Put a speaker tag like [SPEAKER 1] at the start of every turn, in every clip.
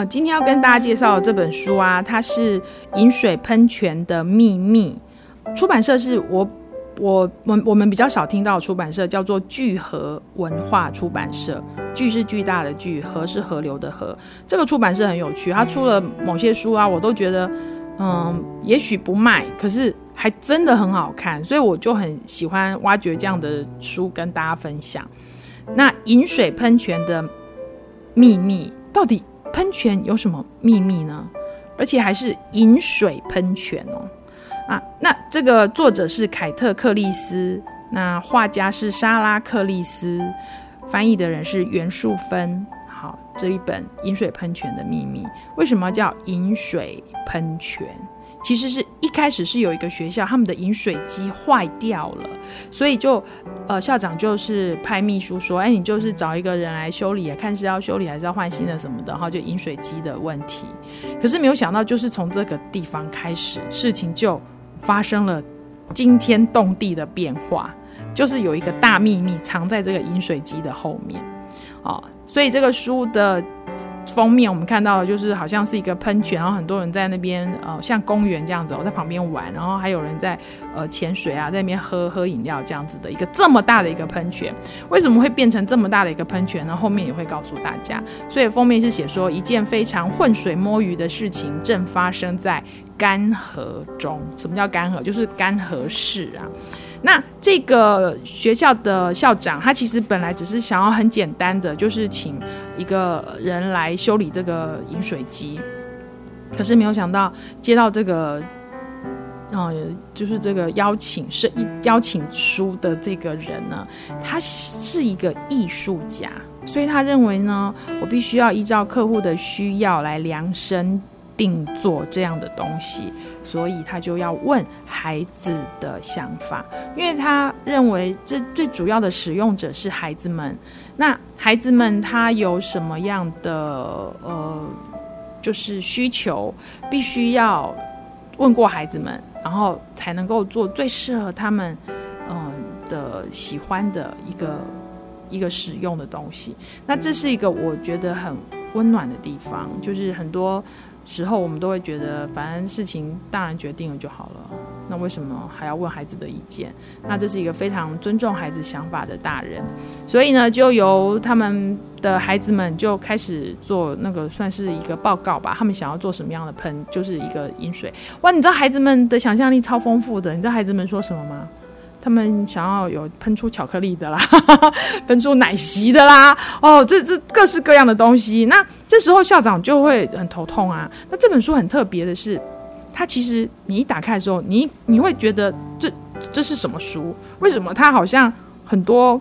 [SPEAKER 1] 呃，今天要跟大家介绍的这本书啊，它是《饮水喷泉的秘密》，出版社是我我我我们比较少听到的出版社，叫做巨河文化出版社。巨是巨大的巨，河是河流的河。这个出版社很有趣，它出了某些书啊，我都觉得，嗯，也许不卖，可是还真的很好看，所以我就很喜欢挖掘这样的书跟大家分享。那饮水喷泉的秘密到底？喷泉有什么秘密呢？而且还是饮水喷泉哦！啊，那这个作者是凯特·克利斯，那画家是莎拉·克利斯，翻译的人是袁树芬。好，这一本《饮水喷泉的秘密》为什么叫饮水喷泉？其实是一开始是有一个学校，他们的饮水机坏掉了，所以就呃校长就是派秘书说，哎，你就是找一个人来修理，看是要修理还是要换新的什么的，然后就饮水机的问题。可是没有想到，就是从这个地方开始，事情就发生了惊天动地的变化，就是有一个大秘密藏在这个饮水机的后面，哦，所以这个书的。封面我们看到的就是好像是一个喷泉，然后很多人在那边呃像公园这样子，我在旁边玩，然后还有人在呃潜水啊，在那边喝喝饮料这样子的一个这么大的一个喷泉，为什么会变成这么大的一个喷泉呢？后面也会告诉大家。所以封面是写说一件非常浑水摸鱼的事情正发生在干河中。什么叫干河？就是干河市啊。那这个学校的校长，他其实本来只是想要很简单的，就是请一个人来修理这个饮水机，可是没有想到接到这个，呃，就是这个邀请是邀请书的这个人呢，他是一个艺术家，所以他认为呢，我必须要依照客户的需要来量身。定做这样的东西，所以他就要问孩子的想法，因为他认为这最主要的使用者是孩子们。那孩子们他有什么样的呃，就是需求，必须要问过孩子们，然后才能够做最适合他们嗯、的喜欢的一个一个使用的东西。那这是一个我觉得很温暖的地方，就是很多。时候我们都会觉得，反正事情大人决定了就好了，那为什么还要问孩子的意见？那这是一个非常尊重孩子想法的大人，所以呢，就由他们的孩子们就开始做那个算是一个报告吧。他们想要做什么样的喷，就是一个饮水。哇，你知道孩子们的想象力超丰富的，你知道孩子们说什么吗？他们想要有喷出巧克力的啦，喷出奶昔的啦，哦，这这各式各样的东西。那这时候校长就会很头痛啊。那这本书很特别的是，它其实你一打开的时候，你你会觉得这这是什么书？为什么它好像很多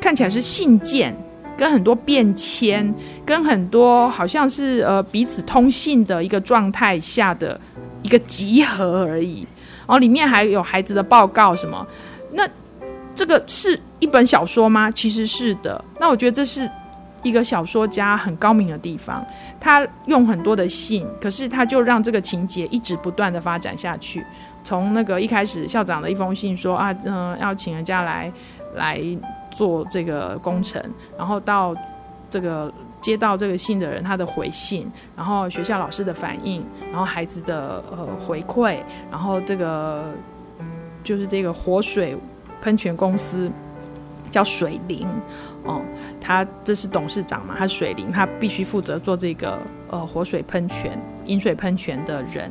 [SPEAKER 1] 看起来是信件，跟很多便签，跟很多好像是呃彼此通信的一个状态下的一个集合而已。然后里面还有孩子的报告什么。那这个是一本小说吗？其实是的。那我觉得这是一个小说家很高明的地方，他用很多的信，可是他就让这个情节一直不断的发展下去。从那个一开始校长的一封信说啊，嗯、要请人家来来做这个工程，然后到这个接到这个信的人他的回信，然后学校老师的反应，然后孩子的呃回馈，然后这个。就是这个活水喷泉公司叫水灵哦，他这是董事长嘛，他水灵，他必须负责做这个呃活水喷泉、饮水喷泉的人，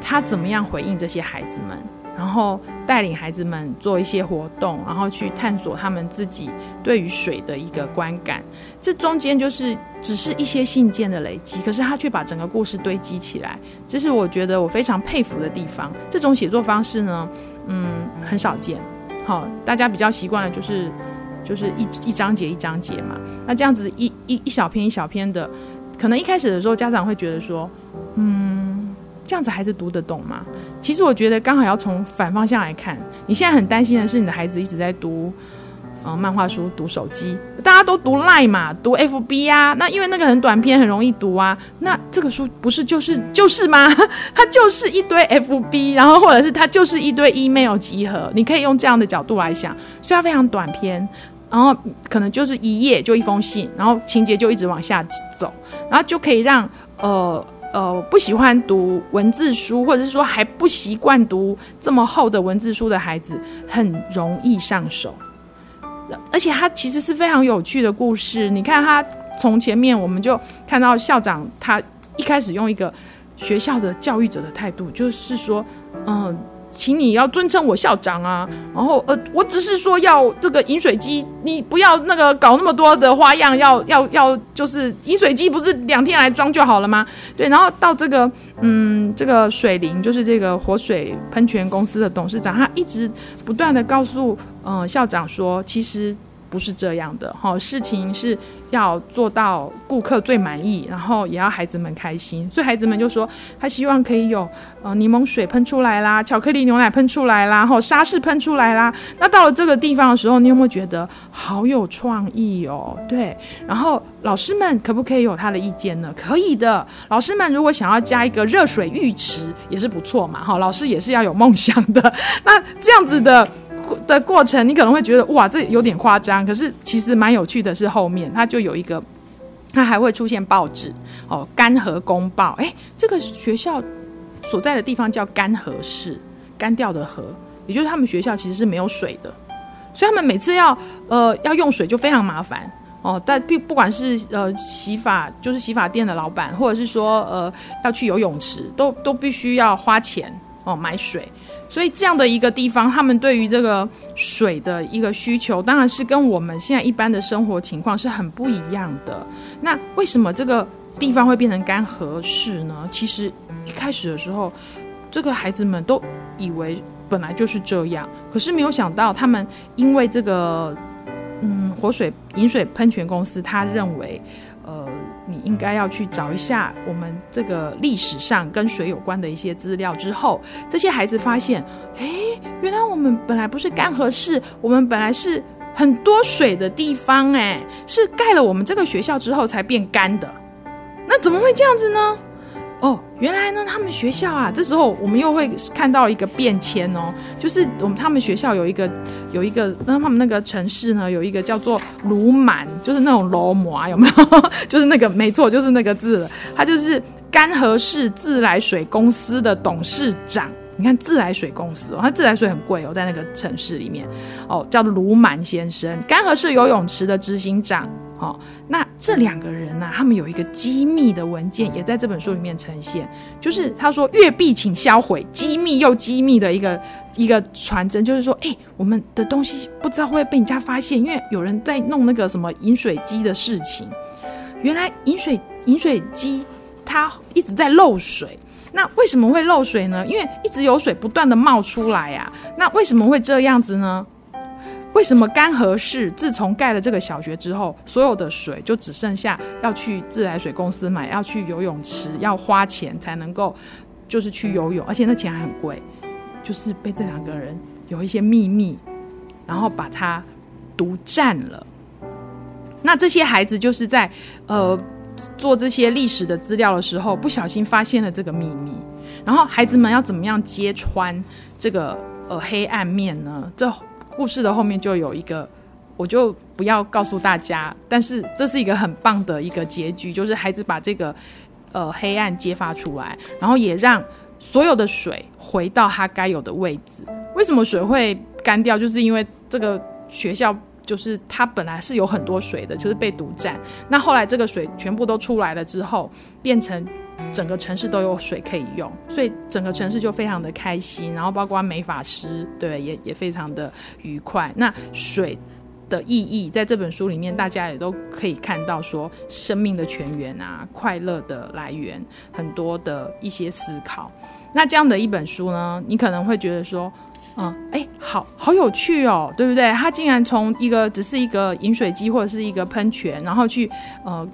[SPEAKER 1] 他怎么样回应这些孩子们？然后带领孩子们做一些活动，然后去探索他们自己对于水的一个观感。这中间就是只是一些信件的累积，可是他却把整个故事堆积起来。这是我觉得我非常佩服的地方。这种写作方式呢，嗯，很少见。好，大家比较习惯的就是就是一一章节一章节嘛。那这样子一一一小篇一小篇的，可能一开始的时候家长会觉得说，这样子孩子读得懂吗？其实我觉得刚好要从反方向来看，你现在很担心的是你的孩子一直在读，呃，漫画书、读手机，大家都读 Line 嘛，读 FB 啊，那因为那个很短篇，很容易读啊。那这个书不是就是就是吗？它就是一堆 FB，然后或者是它就是一堆 email 集合，你可以用这样的角度来想，虽然非常短篇，然后可能就是一页就一封信，然后情节就一直往下走，然后就可以让呃呃不喜欢读文字书，或者是说还不习惯读这么厚的文字书的孩子，很容易上手。而且他其实是非常有趣的故事。你看他从前面我们就看到校长，他一开始用一个学校的教育者的态度，就是说，嗯。请你要尊称我校长啊，然后呃，我只是说要这个饮水机，你不要那个搞那么多的花样，要要要，就是饮水机不是两天来装就好了吗？对，然后到这个嗯，这个水灵就是这个活水喷泉公司的董事长，他一直不断的告诉嗯、校长说，其实。不是这样的，好，事情是要做到顾客最满意，然后也要孩子们开心，所以孩子们就说他希望可以有呃柠檬水喷出来啦，巧克力牛奶喷出来啦，然后沙士喷出来啦。那到了这个地方的时候，你有没有觉得好有创意哦？对，然后老师们可不可以有他的意见呢？可以的，老师们如果想要加一个热水浴池也是不错嘛，哈，老师也是要有梦想的。那这样子的。的过程，你可能会觉得哇，这有点夸张。可是其实蛮有趣的是后面，它就有一个，它还会出现报纸哦，干河公报。哎，这个学校所在的地方叫干河市，干掉的河，也就是他们学校其实是没有水的，所以他们每次要呃要用水就非常麻烦哦。但不不管是呃洗发，就是洗发店的老板，或者是说呃要去游泳池，都都必须要花钱哦买水。所以这样的一个地方，他们对于这个水的一个需求，当然是跟我们现在一般的生活情况是很不一样的。那为什么这个地方会变成干河市呢？其实一开始的时候，这个孩子们都以为本来就是这样，可是没有想到，他们因为这个嗯活水饮水喷泉公司，他认为。呃，你应该要去找一下我们这个历史上跟水有关的一些资料。之后，这些孩子发现，哎，原来我们本来不是干河市，我们本来是很多水的地方，哎，是盖了我们这个学校之后才变干的。那怎么会这样子呢？哦，原来呢，他们学校啊，这时候我们又会看到一个变迁哦，就是我们他们学校有一个有一个，那他们那个城市呢，有一个叫做卢满，就是那种罗摩有没有？就是那个没错，就是那个字了，他就是干河市自来水公司的董事长。你看自来水公司哦，他自来水很贵哦，在那个城市里面哦，叫卢满先生，干河市游泳池的执行长。哦，那这两个人呢、他们有一个机密的文件，也在这本书里面呈现。就是他说：“月币请销毁，机密又机密的一个一个传真。”就是说，哎、我们的东西不知道会被人家发现，因为有人在弄那个什么饮水机的事情。原来饮水饮水机它一直在漏水，那为什么会漏水呢？因为一直有水不断的冒出来呀、啊。那为什么会这样子呢？为什么干河市自从盖了这个小学之后，所有的水就只剩下要去自来水公司买，要去游泳池要花钱才能够，就是去游泳，而且那钱还很贵，就是被这两个人有一些秘密，然后把它独占了。那这些孩子就是在呃做这些历史的资料的时候，不小心发现了这个秘密，然后孩子们要怎么样揭穿这个呃黑暗面呢？这故事的后面就有一个，我就不要告诉大家，但是这是一个很棒的一个结局，就是孩子把这个呃黑暗揭发出来，然后也让所有的水回到它该有的位置。为什么水会干掉？就是因为这个学校就是它本来是有很多水的，就是被独占。那后来这个水全部都出来了之后，变成。整个城市都有水可以用，所以整个城市就非常的开心，然后包括美法师，对，也也非常的愉快。那水的意义在这本书里面，大家也都可以看到，说生命的泉源啊，快乐的来源，很多的一些思考。那这样的一本书呢，你可能会觉得说，嗯，哎，好好有趣哦，对不对？他竟然从一个只是一个饮水机或者是一个喷泉，然后去呃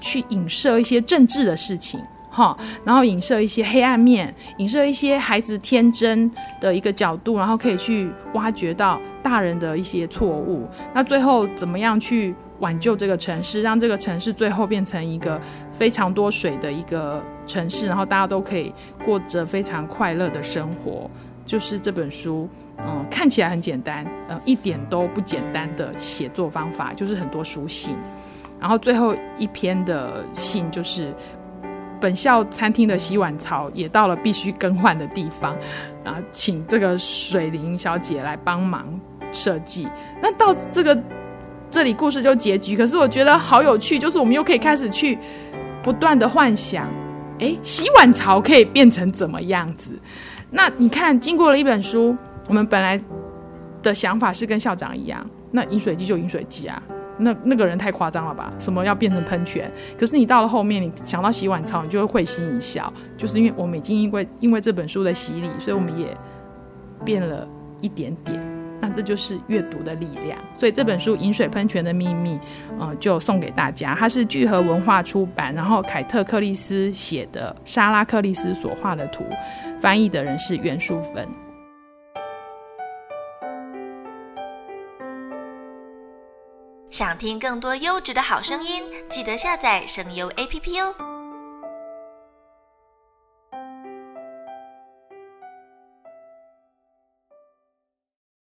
[SPEAKER 1] 去影射一些政治的事情。哈，然后影射一些黑暗面，影射一些孩子天真的一个角度，然后可以去挖掘到大人的一些错误。那最后怎么样去挽救这个城市，让这个城市最后变成一个非常多水的一个城市，然后大家都可以过着非常快乐的生活。就是这本书，嗯，看起来很简单，嗯，一点都不简单的写作方法，就是很多书信。然后最后一篇的信就是。本校餐厅的洗碗槽也到了必须更换的地方，啊，请这个水灵小姐来帮忙设计。那到这个这里故事就结局，可是我觉得好有趣，就是我们又可以开始去不断的幻想，诶，洗碗槽可以变成怎么样子？那你看，经过了一本书，我们本来的想法是跟校长一样，那饮水机就饮水机啊。那那个人太夸张了吧？什么要变成喷泉？可是你到了后面，你想到洗碗槽，你就会会心一笑，就是因为我们已经因为因为这本书的洗礼，所以我们也变了一点点。那这就是阅读的力量。所以这本书《饮水喷泉的秘密》呃，就送给大家。它是聚合文化出版，然后凯特克里斯写的，莎拉克里斯所画的图，翻译的人是袁淑芬。
[SPEAKER 2] 想听更多优质的好声音，记得下载声优 APP 哦。